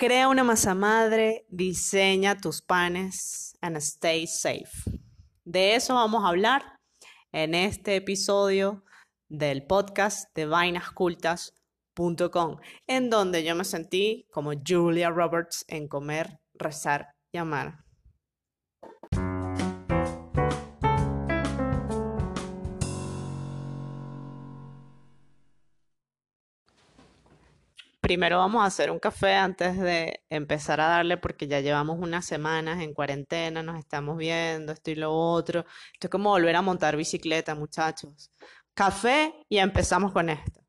Crea una masa madre, diseña tus panes and stay safe. De eso vamos a hablar en este episodio del podcast de vainascultas.com, en donde yo me sentí como Julia Roberts en comer, rezar y amar. Primero vamos a hacer un café antes de empezar a darle porque ya llevamos unas semanas en cuarentena, nos estamos viendo, esto y lo otro. Esto es como volver a montar bicicleta, muchachos. Café y empezamos con esto.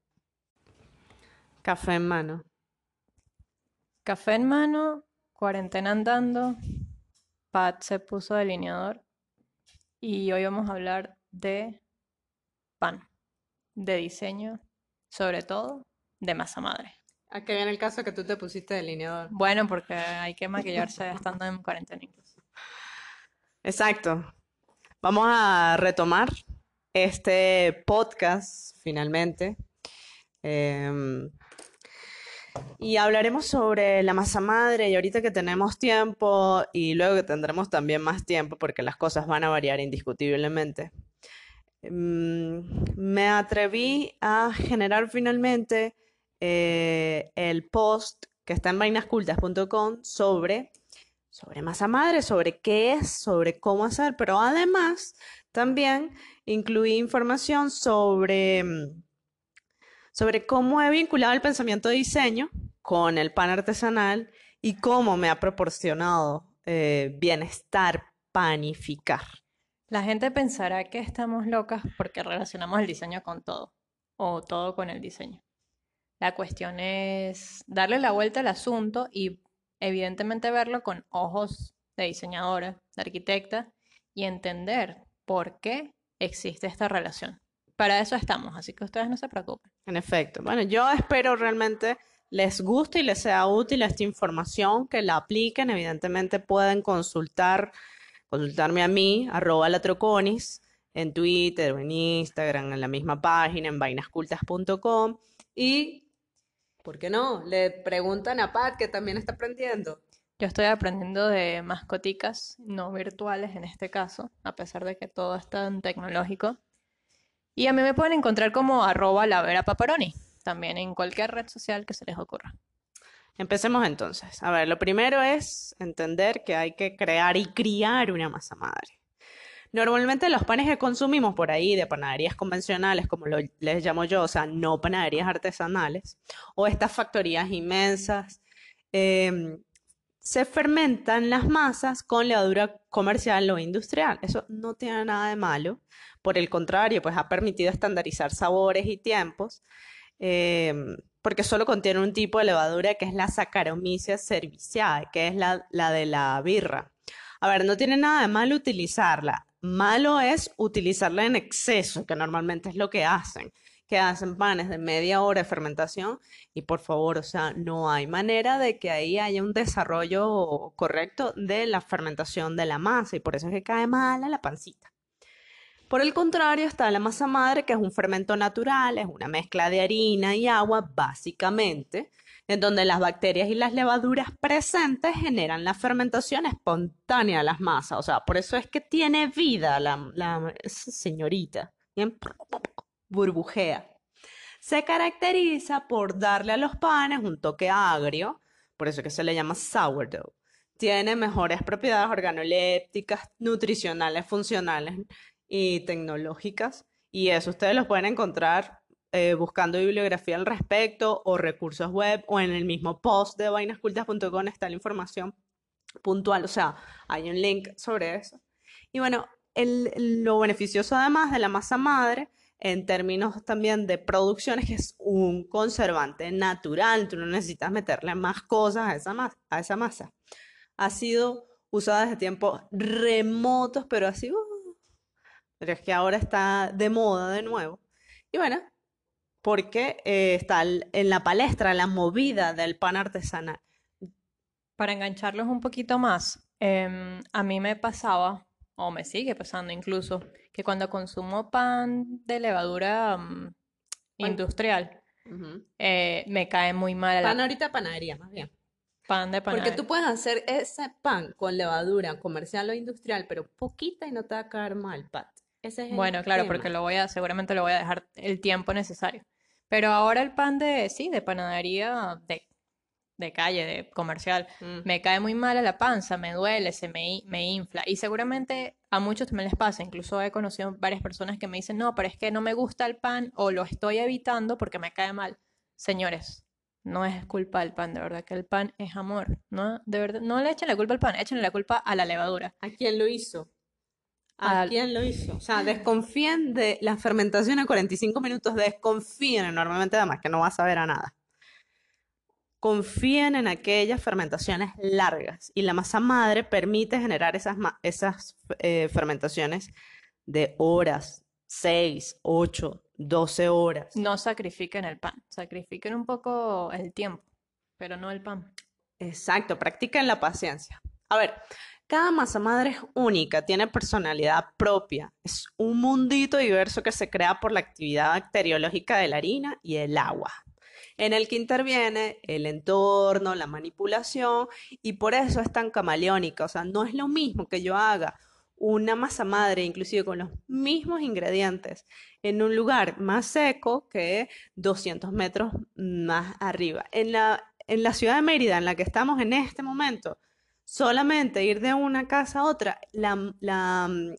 Café en mano. Café en mano, cuarentena andando. Pat se puso delineador. Y hoy vamos a hablar de pan, de diseño, sobre todo de masa madre. ¿A qué viene el caso que tú te pusiste delineador? Bueno, porque hay que maquillarse estando en cuarentena. Exacto. Vamos a retomar este podcast finalmente. Em, y hablaremos sobre la masa madre y ahorita que tenemos tiempo y luego que tendremos también más tiempo porque las cosas van a variar indiscutiblemente. Em, me atreví a generar finalmente eh, el post que está en vainascultas.com sobre, sobre masa madre, sobre qué es, sobre cómo hacer, pero además también incluí información sobre, mm, sobre cómo he vinculado el pensamiento de diseño con el pan artesanal y cómo me ha proporcionado eh, bienestar panificar. La gente pensará que estamos locas porque relacionamos el diseño con todo o todo con el diseño. La cuestión es darle la vuelta al asunto y evidentemente verlo con ojos de diseñadora, de arquitecta y entender por qué existe esta relación. Para eso estamos, así que ustedes no se preocupen. En efecto. Bueno, yo espero realmente les guste y les sea útil esta información, que la apliquen. Evidentemente pueden consultar, consultarme a mí, arroba latroconis, en Twitter en Instagram, en la misma página, en vainascultas.com. Y ¿Por qué no? Le preguntan a Pat, que también está aprendiendo. Yo estoy aprendiendo de mascoticas no virtuales en este caso, a pesar de que todo es tan tecnológico. Y a mí me pueden encontrar como arroba la vera paparoni, también en cualquier red social que se les ocurra. Empecemos entonces. A ver, lo primero es entender que hay que crear y criar una masa madre. Normalmente los panes que consumimos por ahí de panaderías convencionales, como les llamo yo, o sea, no panaderías artesanales, o estas factorías inmensas, em, se fermentan las masas con levadura comercial o industrial. Eso no tiene nada de malo. Por el contrario, pues ha permitido estandarizar sabores y tiempos, em, porque solo contiene un tipo de levadura que es la Saccharomyces cerevisiae, que es la, de la birra. A ver, no tiene nada de malo utilizarla. Malo es utilizarla en exceso, que normalmente es lo que hacen, que hacen panes de media hora de fermentación y por favor, o sea, no hay manera de que ahí haya un desarrollo correcto de la fermentación de la masa y por eso es que cae mala la pancita. Por el contrario, está la masa madre, que es un fermento natural, es una mezcla de harina y agua, básicamente, en donde las bacterias y las levaduras presentes generan la fermentación espontánea de las masas. O sea, por eso es que tiene vida la, señorita. burbujea. Se caracteriza por darle a los panes un toque agrio, por eso que se le llama sourdough. Tiene mejores propiedades organolépticas, nutricionales, funcionales y tecnológicas. Y eso ustedes los pueden encontrar eh, buscando bibliografía al respecto o recursos web o en el mismo post de vainascultas.com está la información puntual, o sea, hay un link sobre eso. Y bueno, lo beneficioso además de la masa madre en términos también de producción es que es un conservante natural, tú no necesitas meterle más cosas a esa, masa, a esa masa. Ha sido usada desde tiempos remotos, pero así, uh, pero es que ahora está de moda de nuevo. Y bueno, porque eh, está en la palestra la movida del pan artesanal. Para engancharlos un poquito más, em, a mí me pasaba, o me sigue pasando incluso, que cuando consumo pan de levadura mm, industrial, eh, me cae muy mal. Pan ahorita panadería, más bien. pan de Porque panadería. tú puedes hacer ese pan con levadura comercial o industrial, pero poquita y no te va a caer mal, Pat. Ese es el Bueno, claro, tema. porque lo voy a, seguramente lo voy a dejar el tiempo necesario. Pero ahora el pan de, sí, de panadería de, de calle, de comercial, Mm. me cae muy mal a la panza, me duele, se me, me infla. Y seguramente a muchos también les pasa. Incluso he conocido varias personas que me dicen, no, pero es que no me gusta el pan o lo estoy evitando porque me cae mal. Señores, no es culpa del pan, de verdad que el pan es amor, ¿no? De verdad, no le echen la culpa al pan, échenle la culpa a la levadura. ¿A quién lo hizo? ¿A quién lo hizo? O sea, desconfíen de la fermentación a 45 minutos, desconfíen enormemente, además que no vas a ver a nada. Confíen en aquellas fermentaciones largas y la masa madre permite generar esas, esas eh, fermentaciones de horas, 6, 8, 12 horas. No sacrifiquen el pan, sacrifiquen un poco el tiempo, pero no el pan. Exacto, practiquen la paciencia. A ver, cada masa madre es única, tiene personalidad propia. Es un mundito diverso que se crea por la actividad bacteriológica de la harina y el agua, en el que interviene el entorno, la manipulación, y por eso es tan camaleónica. O sea, no es lo mismo que yo haga una masa madre, inclusive con los mismos ingredientes, en un lugar más seco que 200 metros más arriba. En la, en la ciudad de Mérida, en la que estamos en este momento, solamente ir de una casa a otra, la, la, mm,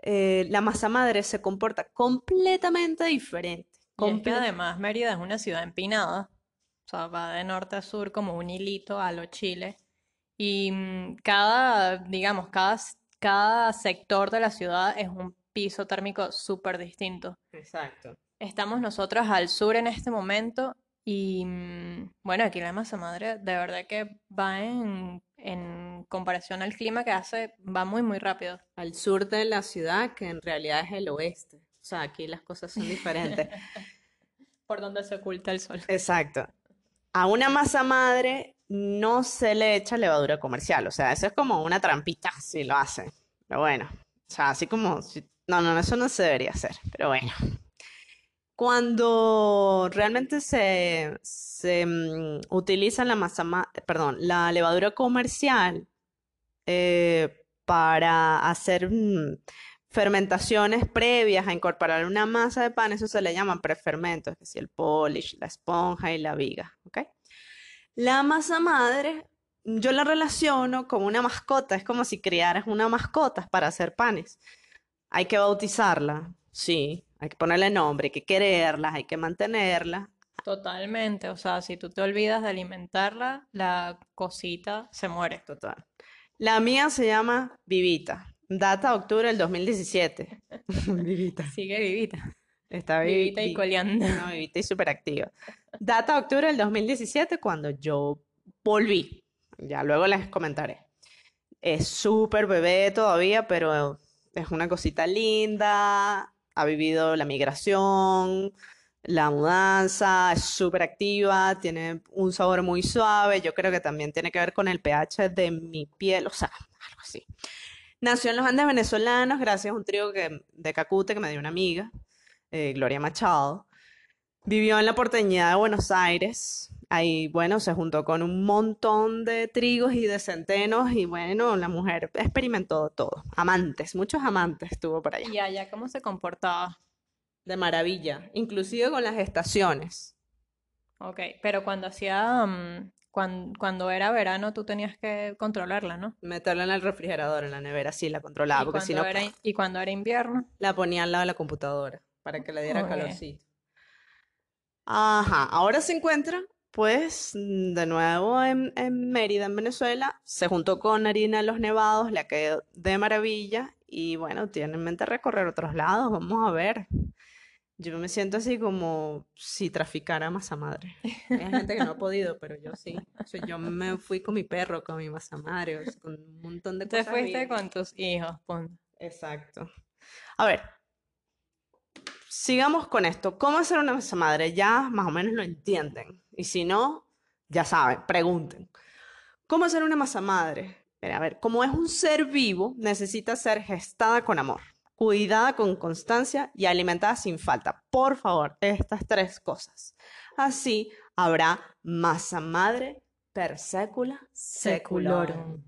eh, la masa madre se comporta completamente diferente. Y es que además Mérida es una ciudad empinada, o sea, va de norte a sur como un hilito a lo Chile. Y mm, cada, digamos, cada, cada sector de la ciudad es un piso térmico súper distinto. Exacto. Estamos nosotros al sur en este momento y mm, bueno, aquí la masa madre de verdad que va en, en comparación al clima que hace, va muy, muy rápido. Al sur de la ciudad, que en realidad es el oeste. O sea, aquí las cosas son diferentes. Por donde se oculta el sol. Exacto. A una masa madre no se le echa levadura comercial, o sea, eso es como una trampita si lo hacen. Pero bueno, o sea, así como, si- no, no, eso no se debería hacer, pero bueno. Cuando realmente se, se mm, utiliza la masa, ma- perdón, la levadura comercial eh, para hacer mm, fermentaciones previas a incorporar una masa de pan, eso se le llaman prefermentos, que si el polish, la esponja y la viga, ¿ok? La masa madre, yo la relaciono con una mascota, es como si criaras una mascota para hacer panes. Hay que bautizarla, sí, hay que ponerle nombre, hay que quererla, hay que mantenerla. Totalmente, o sea, si tú te olvidas de alimentarla, la cosita se muere. Total. La mía se llama Vivita, data octubre del 2017. Vivita. Sigue vivita, Está vivi- vivita y coleando. No, vivita y súper activa. Data octubre del 2017 cuando yo volví. Ya luego les comentaré. Es súper bebé todavía, pero es una cosita linda. Ha vivido la migración, la mudanza, es súper activa, tiene un sabor muy suave. Yo creo que también tiene que ver con el pH de mi piel, o sea, algo así. Nació en los Andes venezolanos gracias a un trío que, de Cacute que me dio una amiga eh, Gloria Machado. Vivió en la porteñidad de Buenos Aires. Ahí, bueno, se juntó con un montón de trigos y de centenos y bueno, la mujer experimentó todo. Amantes, muchos amantes tuvo por allá. Y allá, ¿cómo se comportaba? De maravilla, inclusive con las estaciones. Ok, pero cuando hacía, mm, cuan- cuando era verano, tú tenías que controlarla, ¿no? Meterla en el refrigerador, en la nevera, sí, la controlaba, Y porque si cuando no, era, y cuando era invierno, la ponía al lado de la computadora para que le diera Ok. calorcito. Ajá, ahora se encuentra, pues, mm, de nuevo en, en Mérida, en Venezuela. Se juntó con Harina de los Nevados, le quedó de maravilla y bueno, tiene en mente recorrer otros lados. Vamos a ver. Yo me siento así como si traficara masa madre. Hay gente que no ha podido, pero yo sí. O sea, yo me fui con mi perro, con mi masa madre, o sea, con un montón de te cosas fuiste mías. con tus hijos, punto. Exacto. A ver, sigamos con esto. ¿Cómo hacer una masa madre? Ya más o menos lo entienden. Y si no, ya saben, pregunten. ¿Cómo hacer una masa madre? Mira, a ver, como es un ser vivo, necesita ser gestada con amor, cuidada con constancia y alimentada sin falta. Por favor, estas tres cosas. Así habrá masa madre per secula seculorum.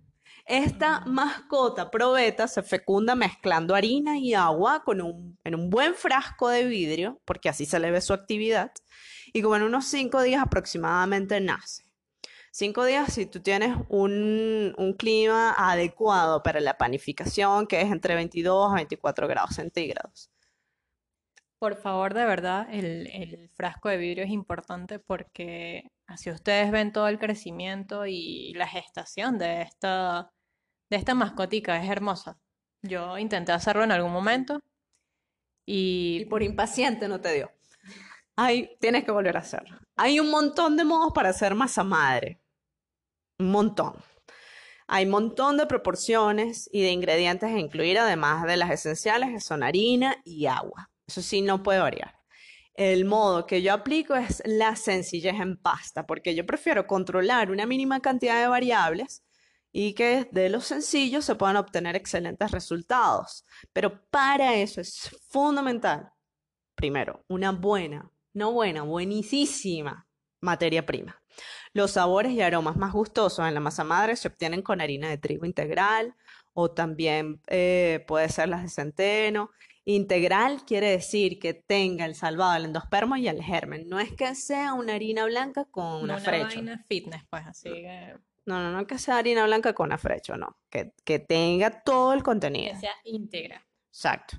Esta mascota probeta se fecunda mezclando harina y agua con un, en un buen frasco de vidrio, porque así se le ve su actividad, y como en unos cinco días aproximadamente nace. Cinco días si tú tienes un, un clima adecuado para la panificación, que es entre 22 a 24 grados centígrados. Por favor, de verdad, el, el frasco de vidrio es importante porque así ustedes ven todo el crecimiento y la gestación de esta, de esta mascotica. Es hermosa. Yo intenté hacerlo en algún momento Y y por impaciente no te dio. Ay, tienes que volver a hacerlo. Hay un montón de modos para hacer masa madre. Un montón. Hay un montón de proporciones y de ingredientes a incluir, además de las esenciales, que son harina y agua. Eso sí, no puede variar. El modo que yo aplico es la sencillez en pasta, porque yo prefiero controlar una mínima cantidad de variables y que de lo sencillo se puedan obtener excelentes resultados. Pero para eso es fundamental, primero, una buena, no buena, buenísima materia prima. Los sabores y aromas más gustosos en la masa madre se obtienen con harina de trigo integral o también eh, puede ser las de centeno. Integral quiere decir que tenga el salvado, el endospermo y el germen. No es que sea una harina blanca con una afrecho. vaina fitness, pues así que, No, no, no que sea harina blanca con afrecho, no. Que, que tenga todo el contenido. que sea íntegra. Exacto.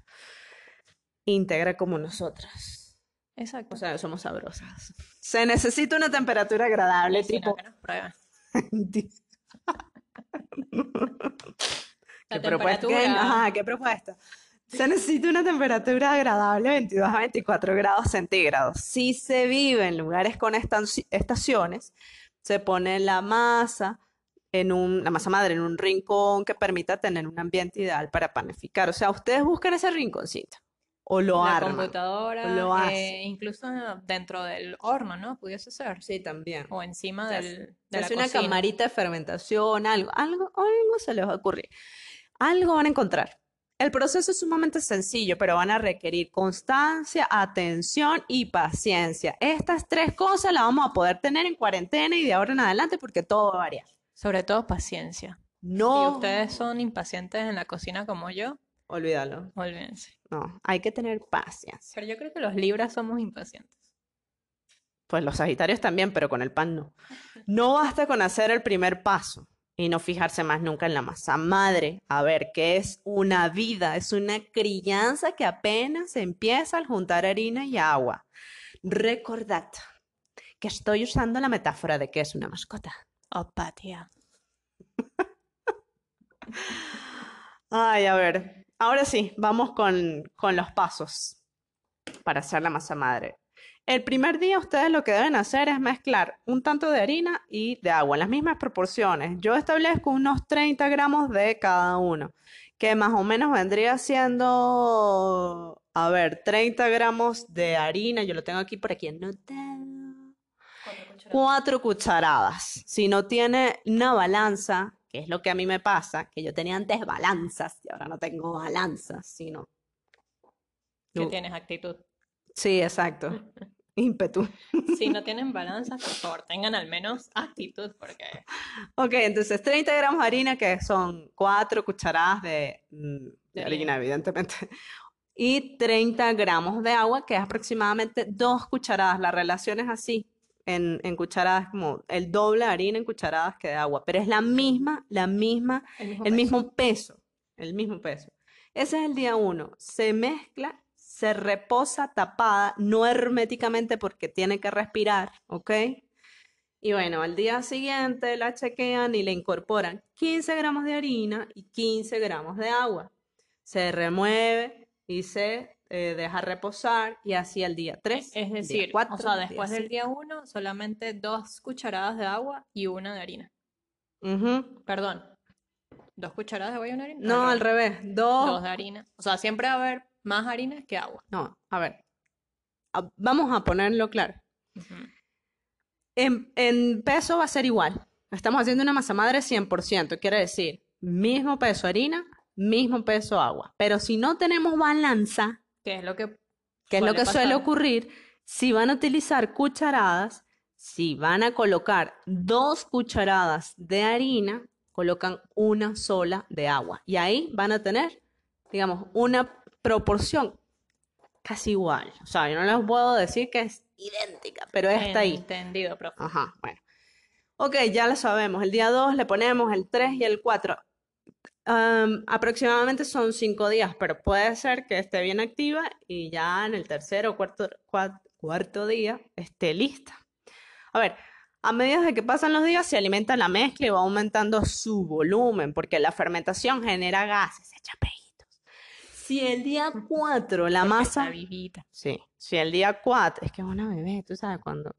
Íntegra como nosotras. Exacto. O sea, somos sabrosas. Se necesita una temperatura agradable, no, tipo. que nos prueben. ¿Qué propuesta? ¿Qué- temperatura. Ajá, ¿qué propuesta? Se necesita una temperatura agradable, 22 a 24 grados centígrados. Si se vive en lugares con estaciones, se pone la masa en un, la masa madre en un rincón que permita tener un ambiente ideal para panificar. O sea, ustedes buscan ese rinconcito o lo La arman. computadora, lo eh, hace. incluso dentro del horno, ¿no? Pudiese ser. Sí, también. O encima Se del, hace- de la hace una cocina. camarita de fermentación, algo, algo, algo se les va a ocurrir. Algo van a encontrar. El proceso es sumamente sencillo, pero van a requerir constancia, atención y paciencia. Estas tres cosas las vamos a poder tener en cuarentena y de ahora en adelante porque todo va a variar. Sobre todo paciencia. Si No, ustedes son impacientes en la cocina como yo, olvídalo. olvídense. No, hay que tener paciencia. Pero yo creo que los libras somos impacientes. Pues los sagitarios también, pero con el pan no. No basta con hacer el primer paso y no fijarse más nunca en la masa madre. A ver, que es una vida, es una crianza que apenas empieza al juntar harina y agua. Recordad que estoy usando la metáfora de que es una mascota. Opatia. Ay, a ver, ahora sí, vamos con, con los pasos para hacer la masa madre. El primer día ustedes lo que deben hacer es mezclar un tanto de harina y de agua en las mismas proporciones. Yo establezco unos 30 gramos de cada uno, que más o menos vendría siendo, a ver, 30 gramos de harina, yo lo tengo aquí por aquí anotado. Cuatro cucharadas. Si no tiene una balanza, que es lo que a mí me pasa, que yo tenía antes balanzas y ahora no tengo balanzas, sino... Que tienes actitud. Sí, exacto. Ímpetu. Si no tienen balanzas, por favor, tengan al menos actitud, porque Ok, entonces 30 gramos de harina, que son cuatro cucharadas de, mm, de De harina, harina. evidentemente. Y 30 gramos de agua, que es aproximadamente dos cucharadas. La relación es así, en, en cucharadas, como el doble de harina en cucharadas que de agua. Pero es la misma, la misma el mismo El peso. mismo peso, el mismo peso. Ese es el día uno. Se mezcla, se reposa tapada, no herméticamente porque tiene que respirar, ¿ok? Y bueno, al día siguiente la chequean y le incorporan 15 gramos de harina y 15 gramos de agua. Se remueve y se eh, deja reposar y así al día 3, Es decir, o sea, después del día uno, solamente dos cucharadas de agua y una de harina. Perdón, ¿dos cucharadas de agua y una harina? No, al revés. Dos. Dos de harina. O sea, siempre va a haber más harina que agua. No, a ver. A- Vamos a ponerlo claro. En, en peso va a ser igual. Estamos haciendo una masa madre 100%, quiere decir, mismo peso harina, mismo peso agua. Pero si no tenemos balanza, ¿Qué es lo que que es lo suele que suele ocurrir, si van a utilizar cucharadas, Si van a colocar dos cucharadas de harina, colocan una sola de agua. Y ahí van a tener, digamos, una proporción casi igual. O sea, yo no les puedo decir que es idéntica, pero está ahí. Entendido, profe. Ajá, bueno. Ok, ya lo sabemos. El día 2 le ponemos el 3 y el 4. Am, aproximadamente son 5 días, pero puede ser que esté bien activa y ya en el tercer o cuarto, cua- cuarto día esté lista. A ver, a medida de que pasan los días se alimenta la mezcla y va aumentando su volumen, porque la fermentación genera gases, se echa peitos. Si el día 4 la Porque masa... está vivita. Sí, si el día 4, es que es una bebé, tú sabes, cuando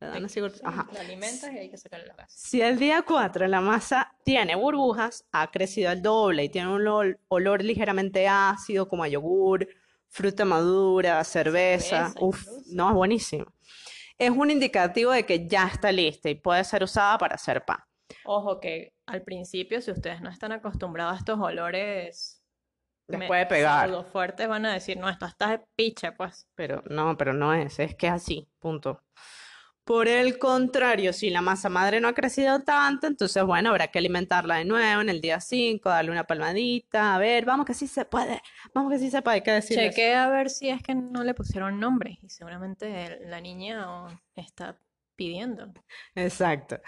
le dan así, Sí, ajá. la alimentas y hay que sacarle los gases. Si el día 4 la masa tiene burbujas, ha crecido al doble y tiene un olor, olor ligeramente ácido como a yogur, fruta madura, cerveza, Cerveza uf, incluso. no, es buenísimo. Es un indicativo de que ya está lista y puede ser usada para hacer pan. Ojo que al principio, si ustedes no están acostumbrados a estos olores Les puede pegar. pseudo fuertes, van a decir, no, esto está de piche, pues. Pero no, pero no es, es que es así, punto. Por el contrario, si la masa madre no ha crecido tanto, entonces bueno, habrá que alimentarla de nuevo en el día 5, darle una palmadita, a ver, vamos que sí se puede, vamos que sí se puede, hay que decirle eso. Chequé a ver si es que no le pusieron nombre y seguramente la niña está pidiendo. Exacto.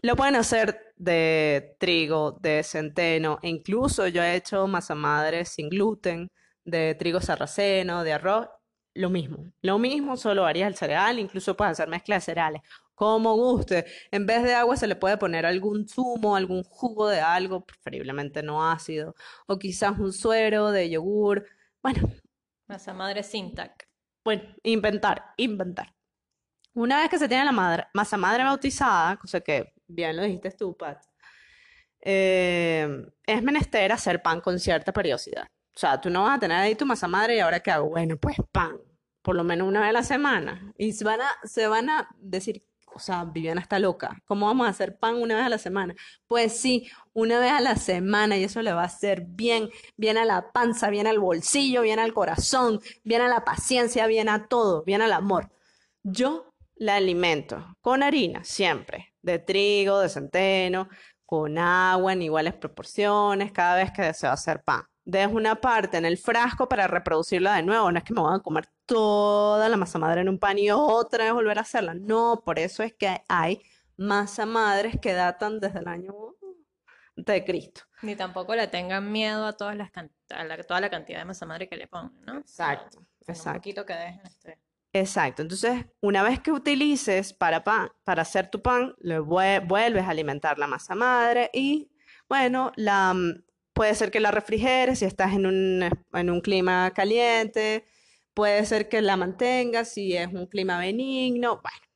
Lo pueden hacer de trigo, de centeno, e incluso yo he hecho masa madre sin gluten, de trigo sarraceno, de arroz, lo mismo. Lo mismo, solo varías el cereal, incluso puedes hacer mezcla de cereales, como guste. En vez de agua se le puede poner algún zumo, algún jugo de algo, preferiblemente no ácido, o quizás un suero de yogur. Bueno, Masa madre sin tac. bueno, inventar, inventar. Una vez que se tiene la madre- masa madre bautizada, cosa que bien lo dijiste tú, Pat, eh, es menester hacer pan con cierta periodicidad. O sea, tú no vas a tener ahí tu masa madre y ahora qué hago, bueno, pues pan, por lo menos una vez a la semana. Y se van a, se van a decir, o sea, Viviana está loca, ¿cómo vamos a hacer pan una vez a la semana? Pues sí, una vez a la semana y eso le va a hacer bien, bien a la panza, bien al bolsillo, bien al corazón, bien a la paciencia, bien a todo, bien al amor. Yo la alimento con harina, siempre, de trigo, de centeno, con agua en iguales proporciones, cada vez que deseo hacer pan. Dejo una parte en el frasco para reproducirla de nuevo. No es que me voy a comer toda la masa madre en un pan y otra vez volver a hacerla. No, por eso es que hay masa madres que datan desde el año de Cristo. Ni tampoco le tengan miedo a todas las a la- toda la cantidad de masa madre que le pongan, ¿no? Exacto, Con un exacto. poquito que dejen este. Exacto. Entonces, una vez que utilices para pan, para hacer tu pan, le vue- vuelves a alimentar la masa madre y, bueno, la, mm, puede ser que la refrigeres si estás en un, en un clima caliente, puede ser que la mantengas si es un clima benigno. Bueno,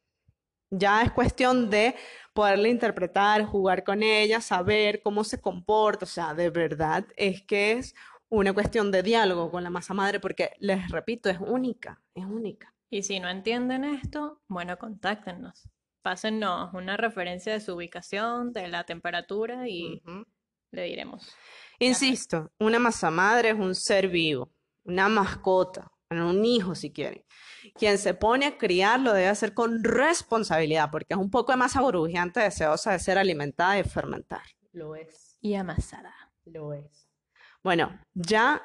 ya es cuestión de poderla interpretar, jugar con ella, saber cómo se comporta. O sea, de verdad es que es una cuestión de diálogo con la masa madre porque, les repito, es única, es única. Y si no entienden esto, bueno, contáctenos. Pásennos una referencia de su ubicación, de la temperatura y. le diremos. Insisto, una masa madre es un ser vivo, una mascota, un hijo si quieren. Quien se pone a criarlo debe hacer con responsabilidad, porque es un poco de masa burbujeante deseosa de ser alimentada y fermentar. Lo es, Y amasada. lo es. Bueno, ya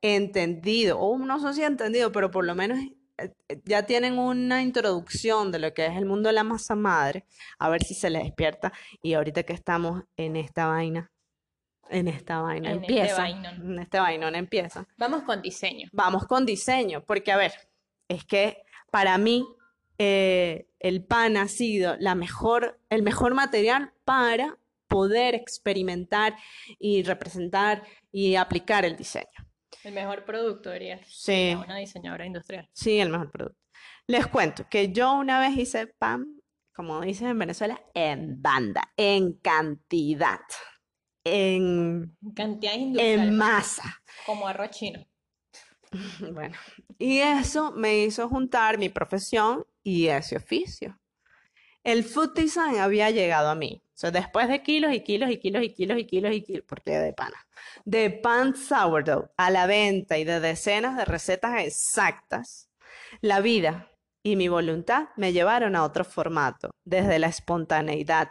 entendido, o no sé si entendido, pero por lo menos eh, eh, ya tienen una introducción de lo que es el mundo de la masa madre, a ver si se les despierta. Y ahorita que estamos en esta vaina, en esta vaina En este empieza, vainón. en este vainón empieza. Vamos con diseño. Vamos con diseño, porque a ver, es que para mí eh, el pan ha sido la mejor, el mejor material para poder experimentar y representar y aplicar el diseño. El mejor producto, diría. Sí. Una diseñadora industrial. Sí, el mejor producto. Les cuento que yo una vez hice pan, como dicen en Venezuela, en banda, en cantidad, en, Cantidades en industriales. masa. Como arroz chino. Bueno, y eso me hizo juntar mi profesión y ese oficio. El food design había llegado a mí. O sea, después de kilos y kilos y kilos y kilos y kilos y kilos, porque de pana, de pan sourdough a la venta y de decenas de recetas exactas, la vida y mi voluntad me llevaron a otro formato, desde la espontaneidad,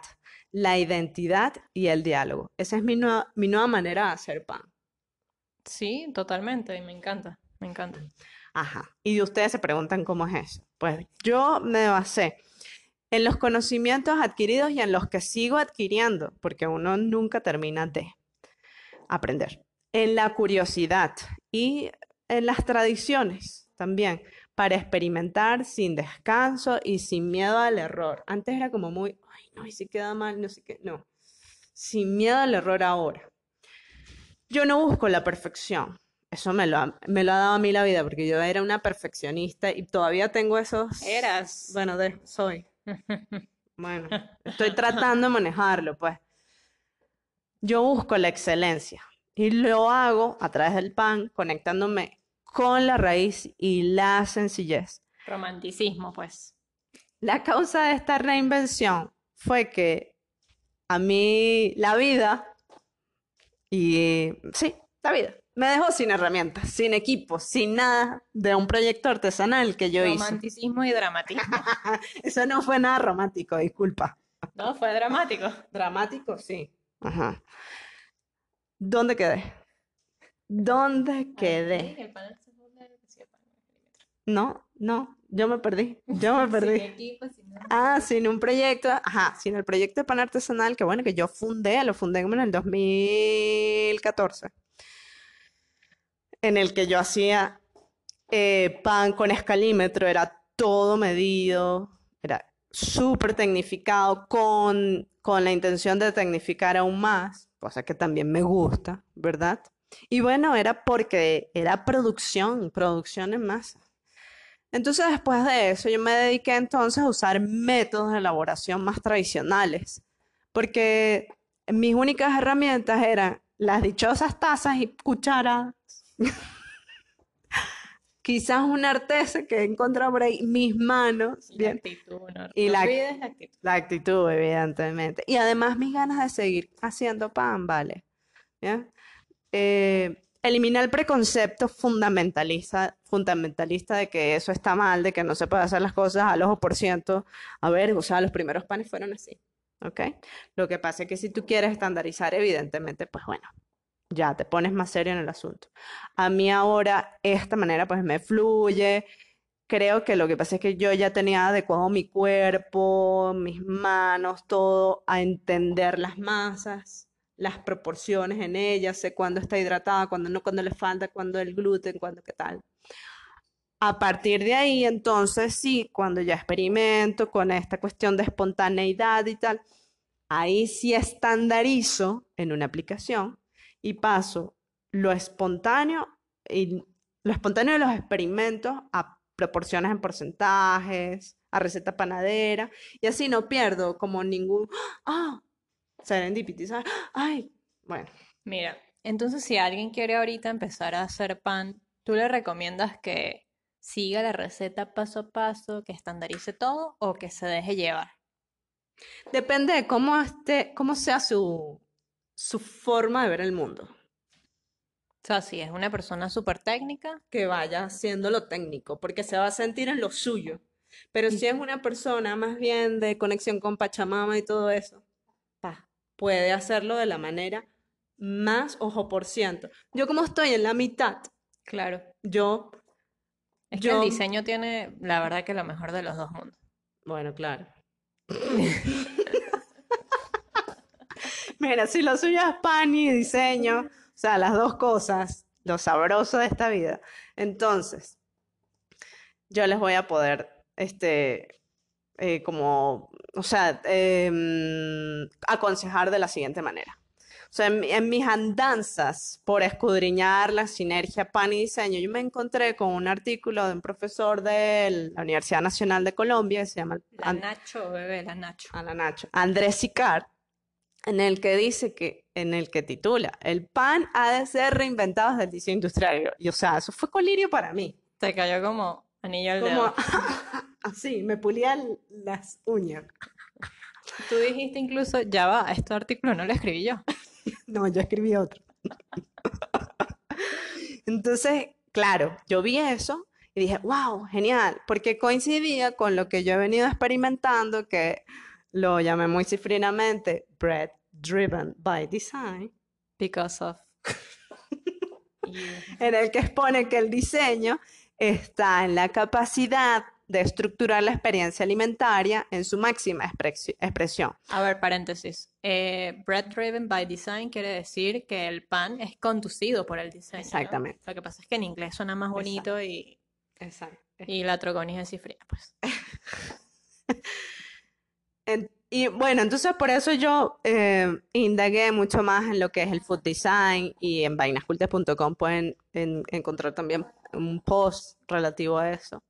la identidad y el diálogo. Esa es mi nueva, mi nueva manera de hacer pan. Sí, totalmente, y me encanta, me encanta. Ajá. Y ustedes se preguntan cómo es eso. Pues yo me basé en los conocimientos adquiridos y en los que sigo adquiriendo, porque uno nunca termina de aprender. En la curiosidad y en las tradiciones también, para experimentar sin descanso y sin miedo al error. Antes era como muy, ay, no, y si queda mal, no sé qué, no. Sin miedo al error ahora. Yo no busco la perfección. Eso me lo, ha, me lo ha dado a mí la vida, porque yo era una perfeccionista y todavía tengo esos... Eras. Bueno, de, soy. Bueno, estoy tratando de manejarlo, pues. Yo busco la excelencia y lo hago a través del pan, conectándome con la raíz y la sencillez. Romanticismo, pues. La causa de esta reinvención fue que a mí la vida, y sí, la vida, me dejó sin herramientas, sin equipo, sin nada de un proyecto artesanal que yo hice. Romanticismo y dramatismo. Eso no fue nada romántico, disculpa. No, fue dramático. Dramático, sí. Ajá. ¿Dónde quedé? ¿Dónde quedé? No, no, yo me perdí. Yo me perdí. Ah, sin un proyecto, ajá, sin el proyecto de pan artesanal, que bueno, que yo fundé, lo fundé como en el 2014, en el que yo hacía eh, pan con escalímetro, era todo medido, era súper tecnificado, con, con la intención de tecnificar aún más, cosa que también me gusta, ¿verdad? Y bueno, era porque era producción, producción en masa. Entonces, después de eso, yo me dediqué entonces a usar métodos de elaboración más tradicionales, porque mis únicas herramientas eran las dichosas tazas y cucharas. Quizás una artesa que encontré por ahí, mis manos. Y la bien, actitud, no, Y no la- olvides la actitud. la actitud, evidentemente. Y además mis ganas de seguir haciendo pan, ¿vale? ¿Ya? Eh, elimina el preconcepto fundamentalista, fundamentalista de que eso está mal, de que no se puede hacer las cosas al ojo por ciento. A ver, o sea, los primeros panes fueron así, ¿ok? Lo que pasa es que si tú quieres estandarizar, evidentemente, pues bueno, ya te pones más serio en el asunto. A mí ahora esta manera pues me fluye. Creo que lo que pasa es que yo ya tenía adecuado mi cuerpo, mis manos, todo a entender las masas, las proporciones en ellas, sé cuándo está hidratada, cuándo no, cuándo le falta, cuándo el gluten, cuándo qué tal. A partir de ahí, entonces sí, cuando ya experimento con esta cuestión de espontaneidad y tal, ahí sí estandarizo en una aplicación y paso lo espontáneo y lo espontáneo de los experimentos a proporciones en porcentajes, a receta panadera, y así no pierdo como ningún, ah, serendipity, ¿sabes? Ay, bueno, Mira, entonces si alguien quiere ahorita empezar a hacer pan, ¿tú le recomiendas que siga la receta paso a paso, que estandarice todo o que se deje llevar? depende de cómo esté, cómo sea su, su forma de ver el mundo, O sea, si es una persona súper técnica, que vaya haciendo lo técnico, porque se va a sentir en lo suyo. Pero si es una persona más bien de conexión con Pachamama y todo eso, puede hacerlo de la manera más ojo por ciento. Yo como estoy en la mitad, claro. yo, Es que el diseño tiene, la verdad, que lo mejor de los dos mundos. bueno, claro. Mira, si lo suyo es pan y diseño, o sea, las dos cosas, lo sabroso de esta vida. Entonces, yo les voy a poder, este, eh, como, o sea, em, aconsejar de la siguiente manera. O sea, en, en mis andanzas por escudriñar la sinergia pan y diseño, yo me encontré con un artículo de un profesor de la Universidad Nacional de Colombia, que se llama La Nacho, bebé, la Nacho. a la Nacho, Andrés Sicard, en el que dice que, en el que titula, el pan ha de ser reinventado desde el diseño industrial. Y, o sea, eso fue colirio para mí. Te cayó como anillo al Como dedo. así, me pulía las uñas. Tú dijiste incluso, ya va, este artículo no lo escribí yo. No, yo escribí otro. Entonces, claro, yo vi eso Y dije, wow, genial, porque coincidía con lo que yo he venido experimentando, que lo llamé muy cifrinamente bread driven by design, Because of en el que expone que el diseño está en la capacidad de estructurar la experiencia alimentaria en su máxima expresi- expresión. A ver, paréntesis. Eh, bread driven by design quiere decir que el pan es conducido por el diseño, ¿no? Exactamente. Lo que pasa es que en inglés suena más bonito y, Exacto. y la trogonis es cifrina, pues. En- y bueno, entonces por eso yo eh, indagué mucho más en lo que es el food design y en vainascultas.com pueden en- encontrar también un post relativo a eso.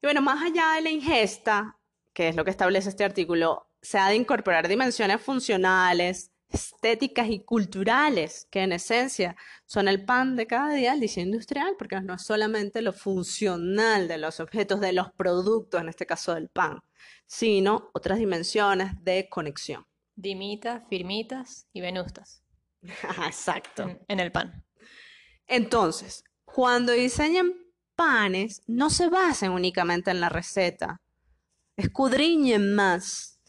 Y bueno, más allá de la ingesta, que es lo que establece este artículo, se ha de incorporar dimensiones funcionales, estéticas y culturales, que en esencia son el pan de cada día del diseño industrial, porque no es solamente lo funcional de los objetos, de los productos, en este caso del pan, sino otras dimensiones de conexión. Dimitas, firmitas y venustas Exacto. en, en el pan. Entonces, cuando diseñen panes, no se basen únicamente en la receta. Escudriñen más.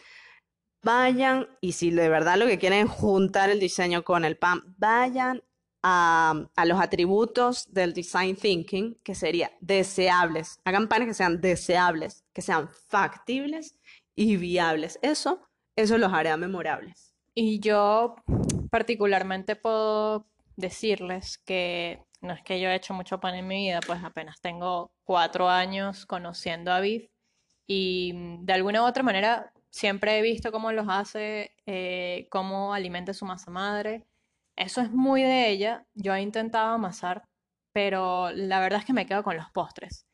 Vayan, y si de verdad lo que quieren es juntar el diseño con el pan, vayan a, los atributos del design thinking, que sería deseables. Hagan panes que sean deseables, que sean factibles y viables. Eso, eso los hará memorables. Y yo particularmente puedo decirles que no es que yo he hecho mucho pan en mi vida, pues apenas tengo cuatro años conociendo a Viv y de alguna u otra manera siempre he visto cómo los hace, eh, cómo alimenta su masa madre. Eso es muy de ella. Yo he intentado amasar, pero la verdad es que me quedo con los postres.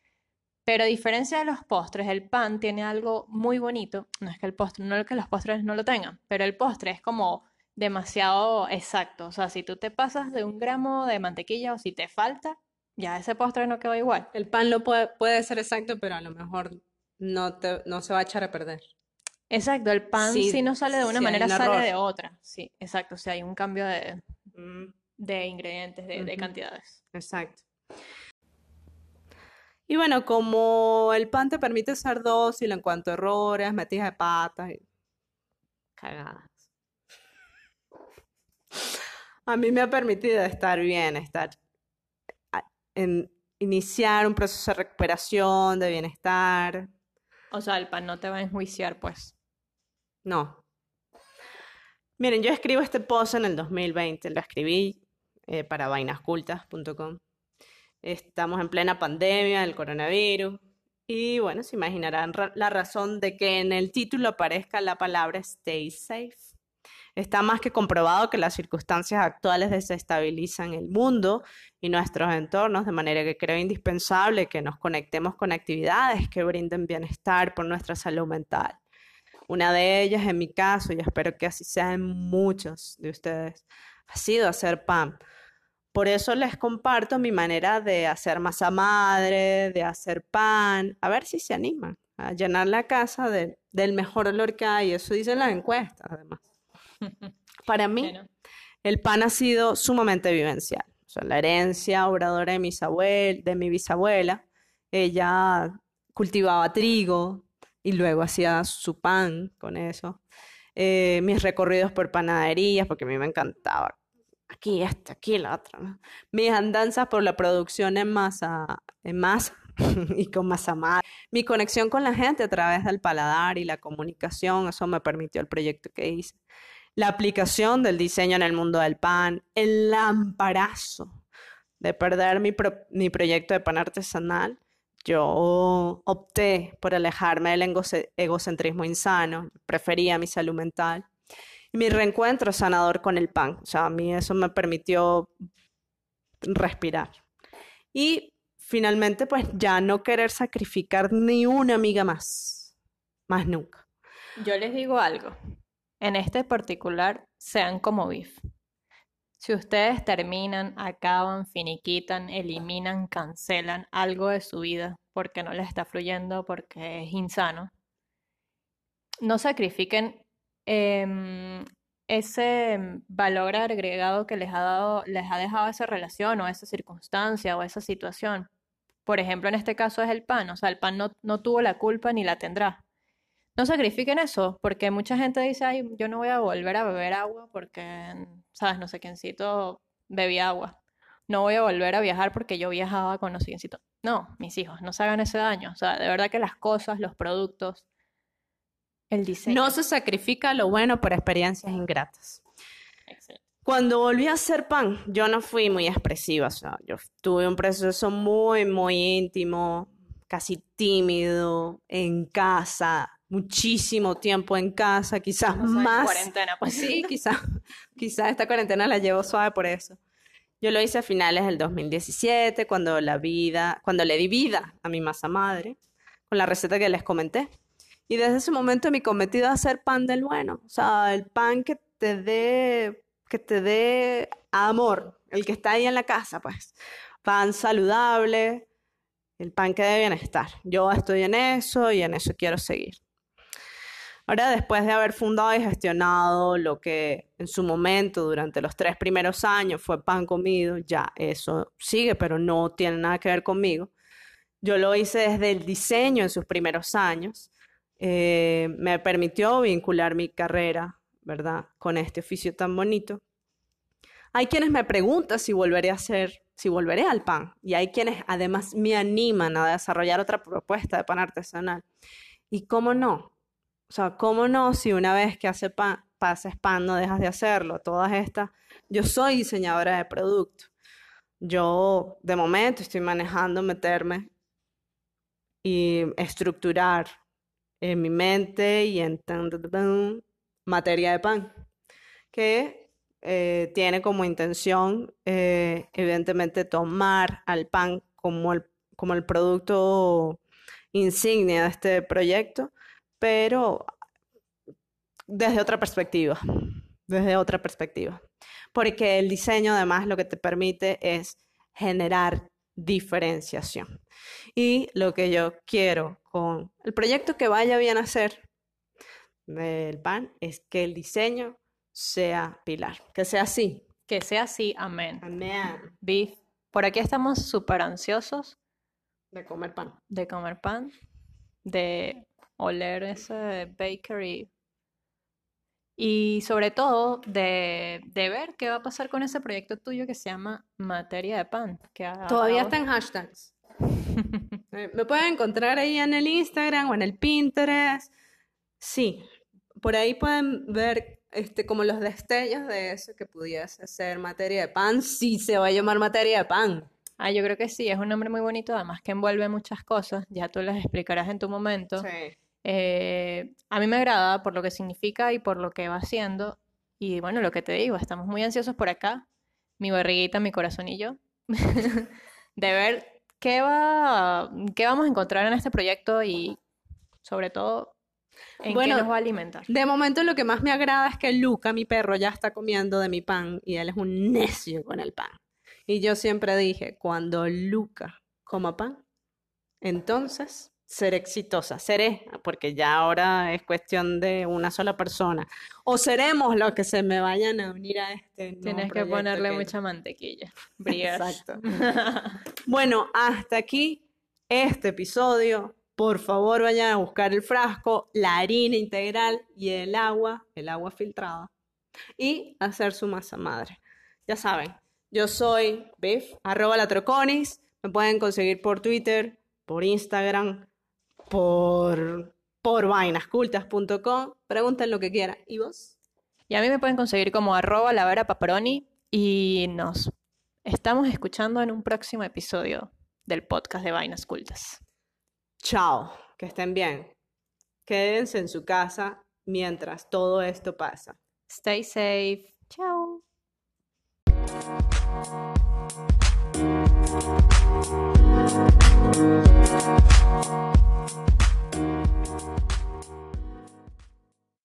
Pero a diferencia de los postres, el pan tiene algo muy bonito. No es que el postre, no es que los postres no lo tengan, pero el postre es como demasiado exacto. O sea, si tú te pasas de un gramo de mantequilla o si te falta, ya ese postre no quedó igual. El pan lo puede, puede ser exacto, pero a lo mejor no, te, no se va a echar a perder. Exacto, el pan Sí, si no sale de una manera, un sale de otra. Sí, exacto. O sea, hay un cambio de, Mm, de ingredientes, de, de cantidades. exacto. Y bueno, como el pan te permite ser dócil en cuanto a errores, metidas de patas y cagadas. A mí me ha permitido estar bien, estar en iniciar un proceso de recuperación, de bienestar. O sea, el pan no te va a enjuiciar, pues. No. Miren, yo escribo este post en el 2020, lo escribí eh, para vainascultas.com. Estamos en plena pandemia del coronavirus y bueno, se imaginarán ra- la razón de que en el título aparezca la palabra stay safe. Está más que comprobado que las circunstancias actuales desestabilizan el mundo y nuestros entornos, de manera que creo indispensable que nos conectemos con actividades que brinden bienestar por nuestra salud mental. Una de ellas, en mi caso, y espero que así sea en muchos de ustedes, ha sido hacer pan. Por eso les comparto mi manera de hacer masa madre, de hacer pan, a ver si se animan a llenar la casa de- del mejor olor que hay. Eso dicen las encuestas, además. Para mí, Bueno, el pan ha sido sumamente vivencial. O sea, la herencia obradora de, mis abuel- de mi bisabuela, ella cultivaba trigo y luego hacía su pan con eso. Eh, mis recorridos por panaderías, porque a mí me encantaba. Aquí esta, aquí la otra, ¿no? Mis andanzas por la producción en masa, en masa y con masa madre. Mi conexión con la gente a través del paladar y la comunicación, eso me permitió el proyecto que hice la aplicación del diseño en el mundo del pan, el lamparazo de perder mi, mi proyecto de pan artesanal, yo opté por alejarme del egocentrismo insano, prefería mi salud mental y mi reencuentro sanador con el pan. O sea, a mí eso me permitió respirar. Y finalmente, pues ya no querer sacrificar ni una amiga más, más nunca. yo les digo algo. En este particular, sean como Biff. Si ustedes terminan, acaban, finiquitan, eliminan, cancelan algo de su vida porque no les está fluyendo, porque es insano, no sacrifiquen em, ese valor agregado que les ha dado, les ha dejado esa relación o esa circunstancia o esa situación por ejemplo, en este caso es el pan, o sea, el pan no tuvo la culpa ni la tendrá. No sacrifiquen eso, porque mucha gente dice, ay, yo no voy a volver a beber agua porque, sabes, no sé quiéncito bebía agua. No voy a volver a viajar porque yo viajaba con no sé quiéncito. No, mis hijos, no se hagan ese daño. O sea, de verdad que las cosas, los productos, el diseño. No se sacrifica lo bueno por experiencias ingratas. Cuando volví a hacer pan, yo no fui muy expresiva, o sea, yo tuve un proceso muy, muy íntimo, casi tímido, en casa, muchísimo tiempo en casa, quizás más. cuarentena, pues sí, quizás, quizás esta cuarentena la llevo suave por eso. Yo lo hice a finales del 2017, cuando la vida, cuando le di vida a mi masa madre, con la receta que les comenté. Y desde ese momento mi cometido es hacer pan del bueno, o sea, el pan que te dé que te dé amor, el que está ahí en la casa, pues. Pan saludable, el pan que dé bienestar. Yo estoy en eso y en eso quiero seguir. Ahora, después de haber fundado y gestionado lo que en su momento, durante los tres primeros años, fue pan comido, ya eso sigue, pero no tiene nada que ver conmigo. Yo lo hice desde el diseño en sus primeros años. Eh, me permitió vincular mi carrera ¿verdad? Con este oficio tan bonito. Hay quienes me preguntan si volveré a hacer, si volveré al pan. Y hay quienes además me animan a desarrollar otra propuesta de pan artesanal. ¿Y cómo no? O sea, ¿cómo no si una vez que hace pan, pases pan no dejas de hacerlo? Todas estas. Yo soy diseñadora de producto. Yo, de momento, estoy manejando meterme y estructurar en mi mente y en materia de pan, que eh, tiene como intención, eh, evidentemente, tomar al pan como el, como el producto insignia de este proyecto, pero desde otra perspectiva, desde otra perspectiva. Porque el diseño además lo que te permite es generar diferenciación. Y lo que yo quiero con el proyecto que vaya bien a hacer del pan es que el diseño sea pilar, que sea así. Que sea así, amén. Amén. Beef. Por aquí estamos súper ansiosos. De comer pan. De comer pan. De oler ese bakery. Y sobre todo de, ver qué va a pasar con ese proyecto tuyo que se llama Materia de Pan. Que Todavía está en hashtags. Eh, me pueden encontrar ahí en el Instagram o en el Pinterest. Sí, por ahí pueden ver este, como los destellos de eso que pudiese ser materia de pan, si se va a llamar materia de pan. Ah, yo creo que sí, es un nombre muy bonito, además que envuelve muchas cosas, ya tú las explicarás en tu momento. Sí. Eh, a mí me agrada por lo que significa y por lo que va haciendo. Y bueno, lo que te digo, estamos muy ansiosos por acá, mi barriguita, mi corazón y yo, de ver qué, va, qué vamos a encontrar en este proyecto y sobre todo ¿En bueno, qué nos va a alimentar? De momento lo que más me agrada es que Luca, mi perro, ya está comiendo de mi pan y él es un necio con el pan. Y yo siempre dije, cuando Luca coma pan, entonces seré exitosa, seré, porque ya ahora es cuestión de una sola persona. O seremos los que se me vayan a unir a este. Tienes que ponerle mucha mantequilla. Exacto. bueno, hasta aquí este episodio. Por favor, vayan a buscar el frasco, la harina integral y el agua, el agua filtrada, y hacer su masa madre. Ya saben, yo soy Biff, arroba la troconis. Me pueden conseguir por Twitter, por Instagram, por, por vainascultas.com. Pregunten lo que quieran. ¿Y vos? Y a mí me pueden conseguir como arroba la vera paparoni y nos estamos escuchando en un próximo episodio del podcast de Vainas Cultas. Chao, que estén bien. Quédense en su casa mientras todo esto pasa. Stay safe. Chao.